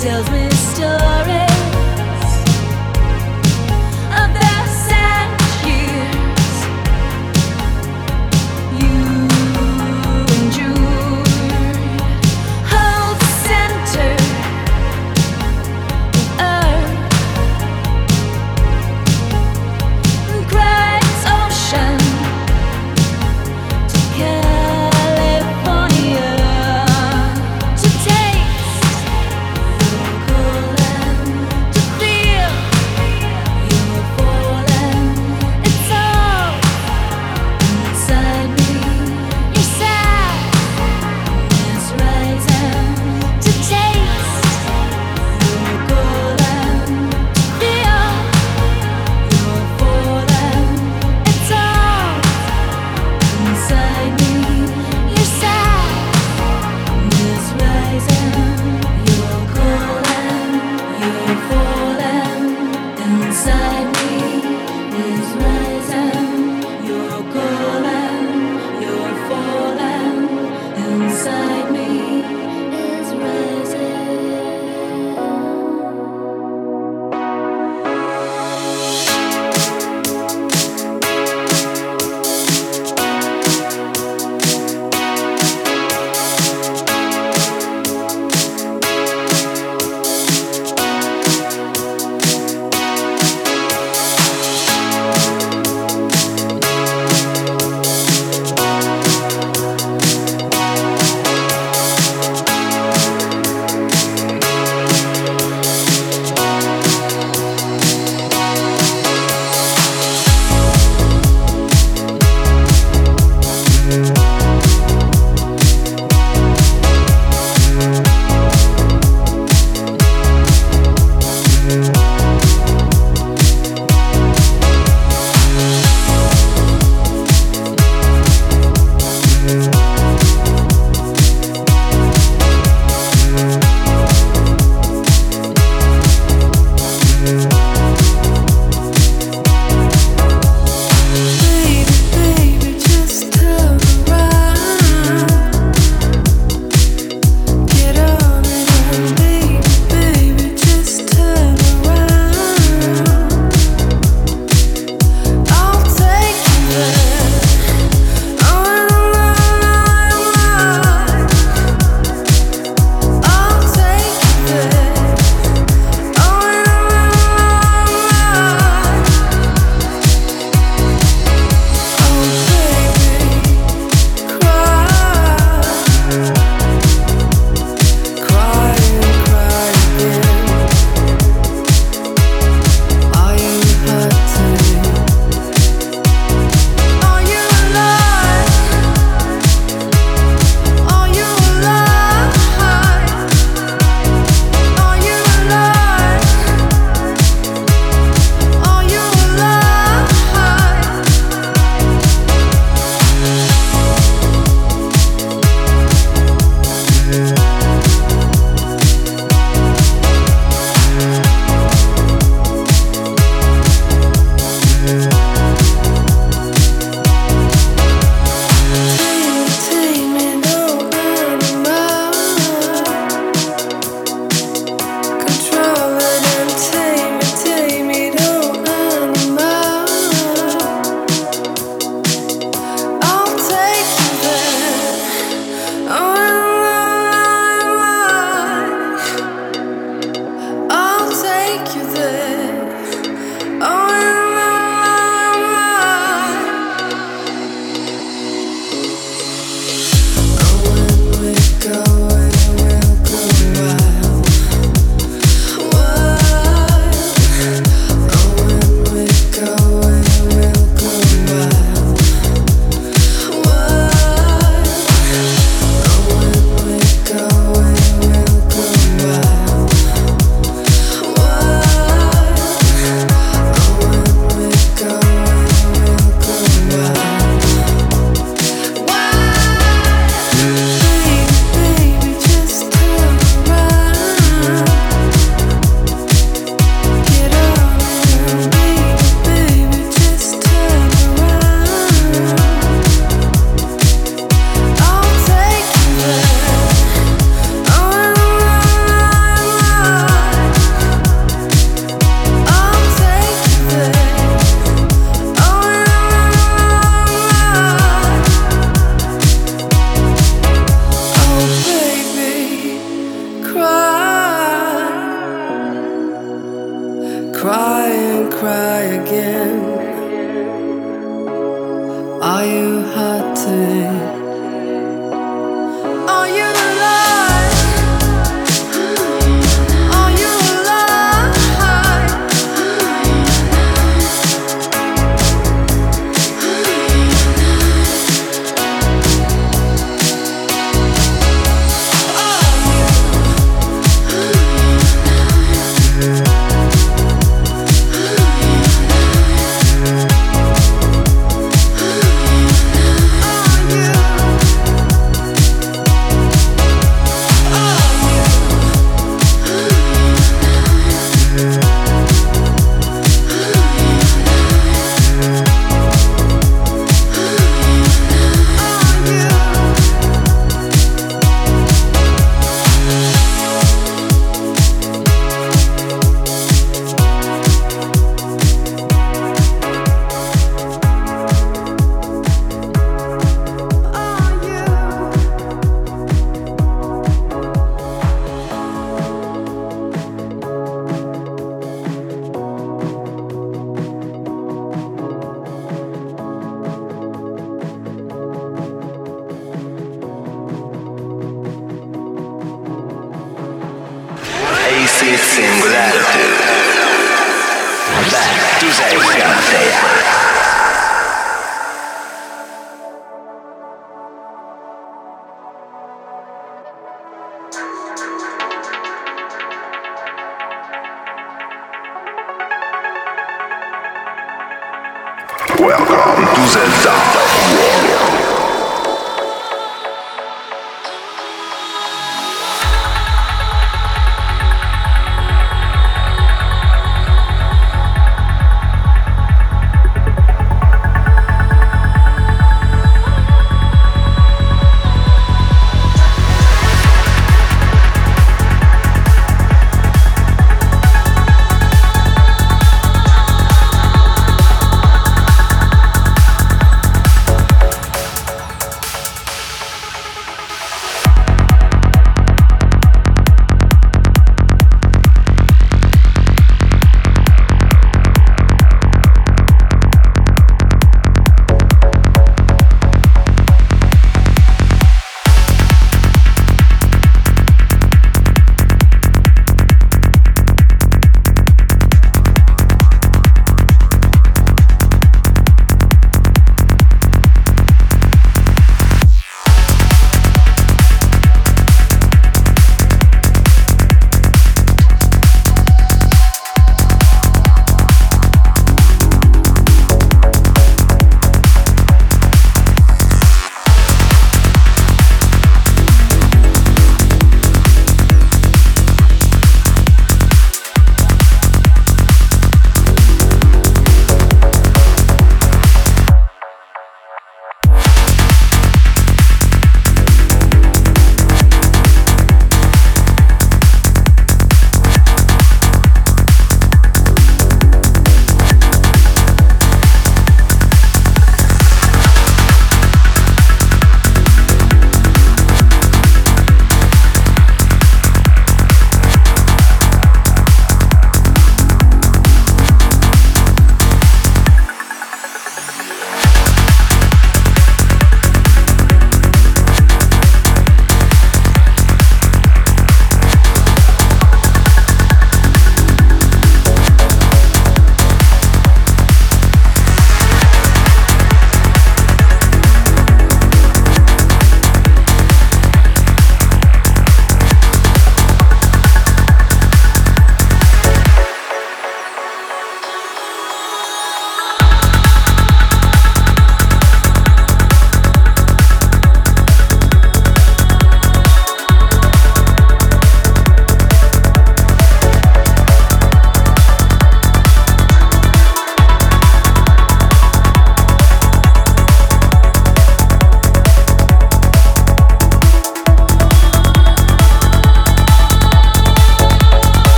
tells me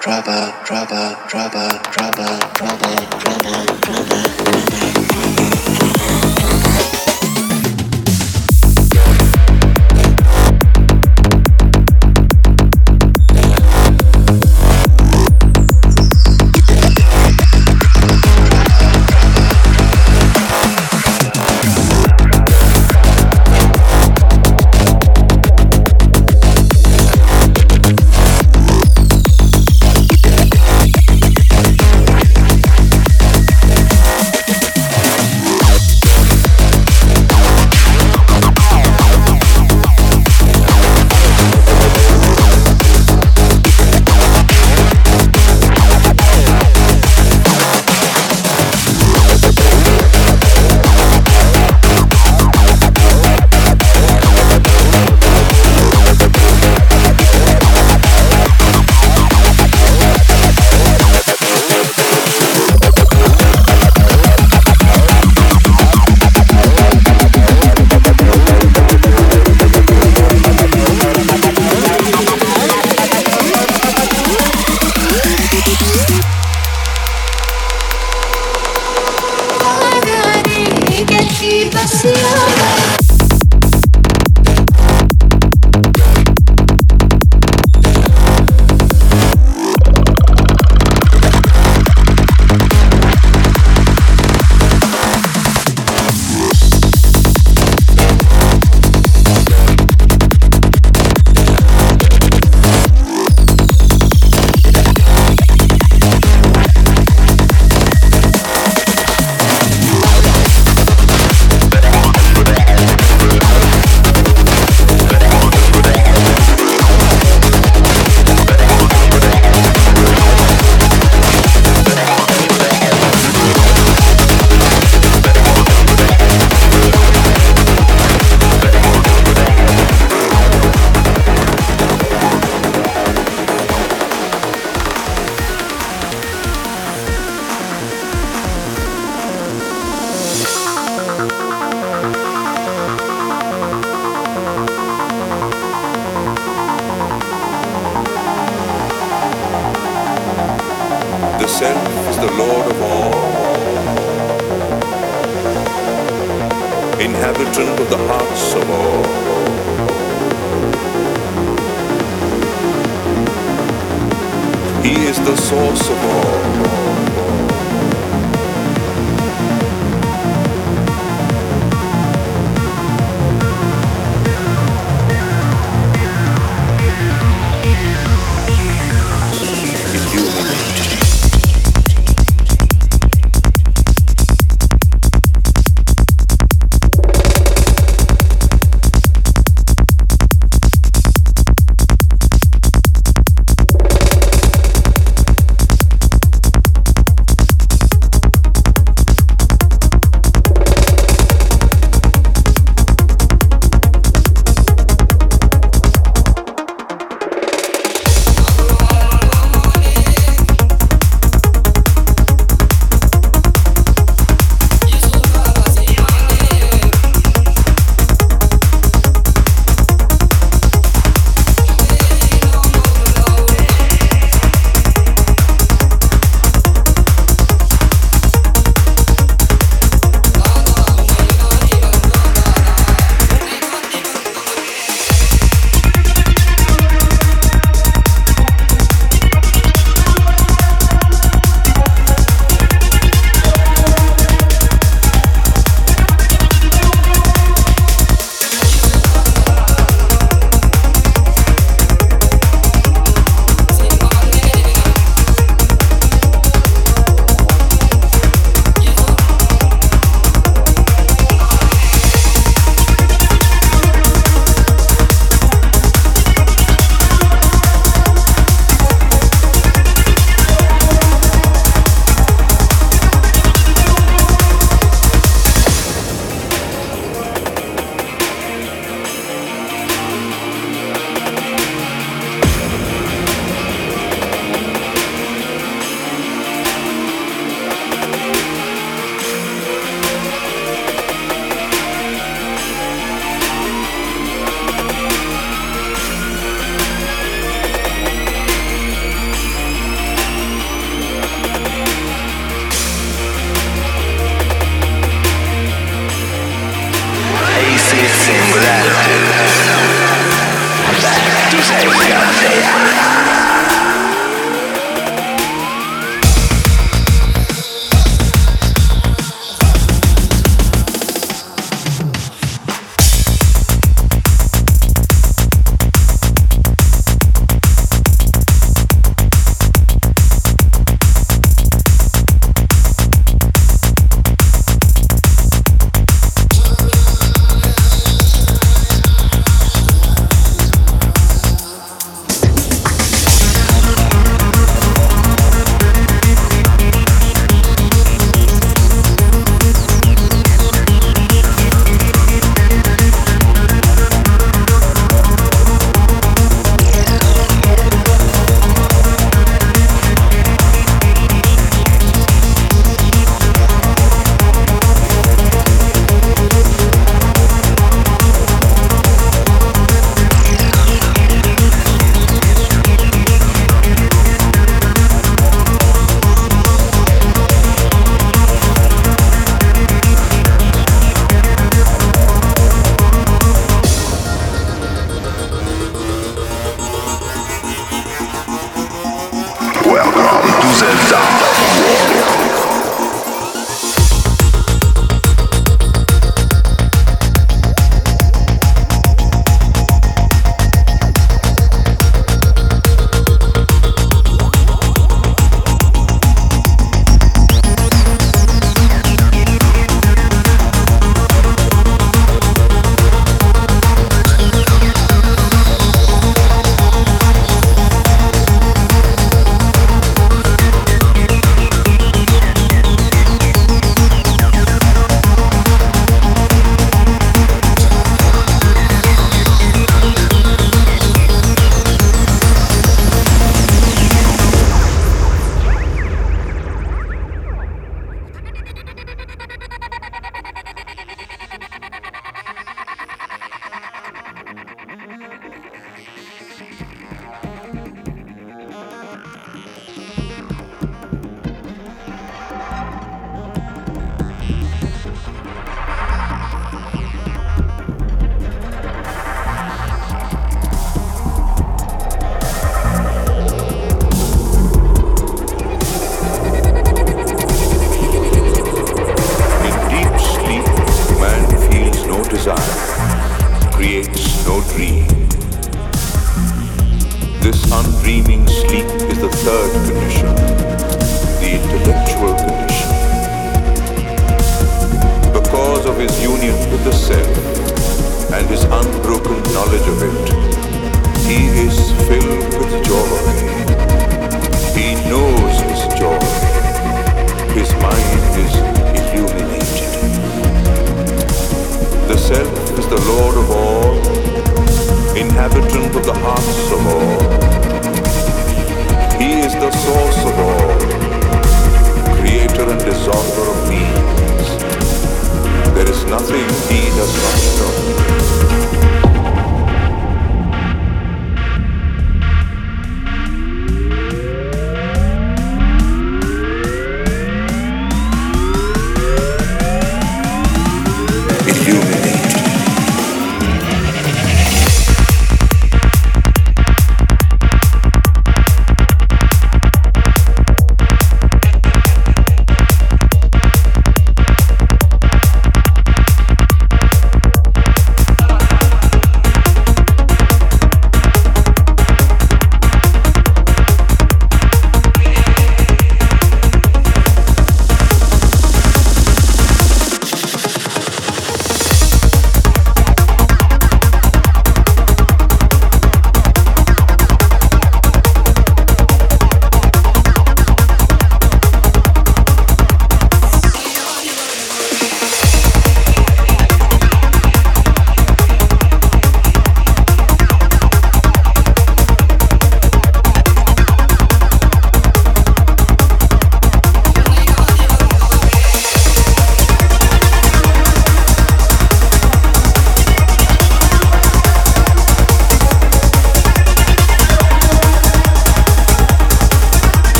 trouble, trouble, trouble, trouble, trouble, trouble, trouble, trouble.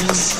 Yes.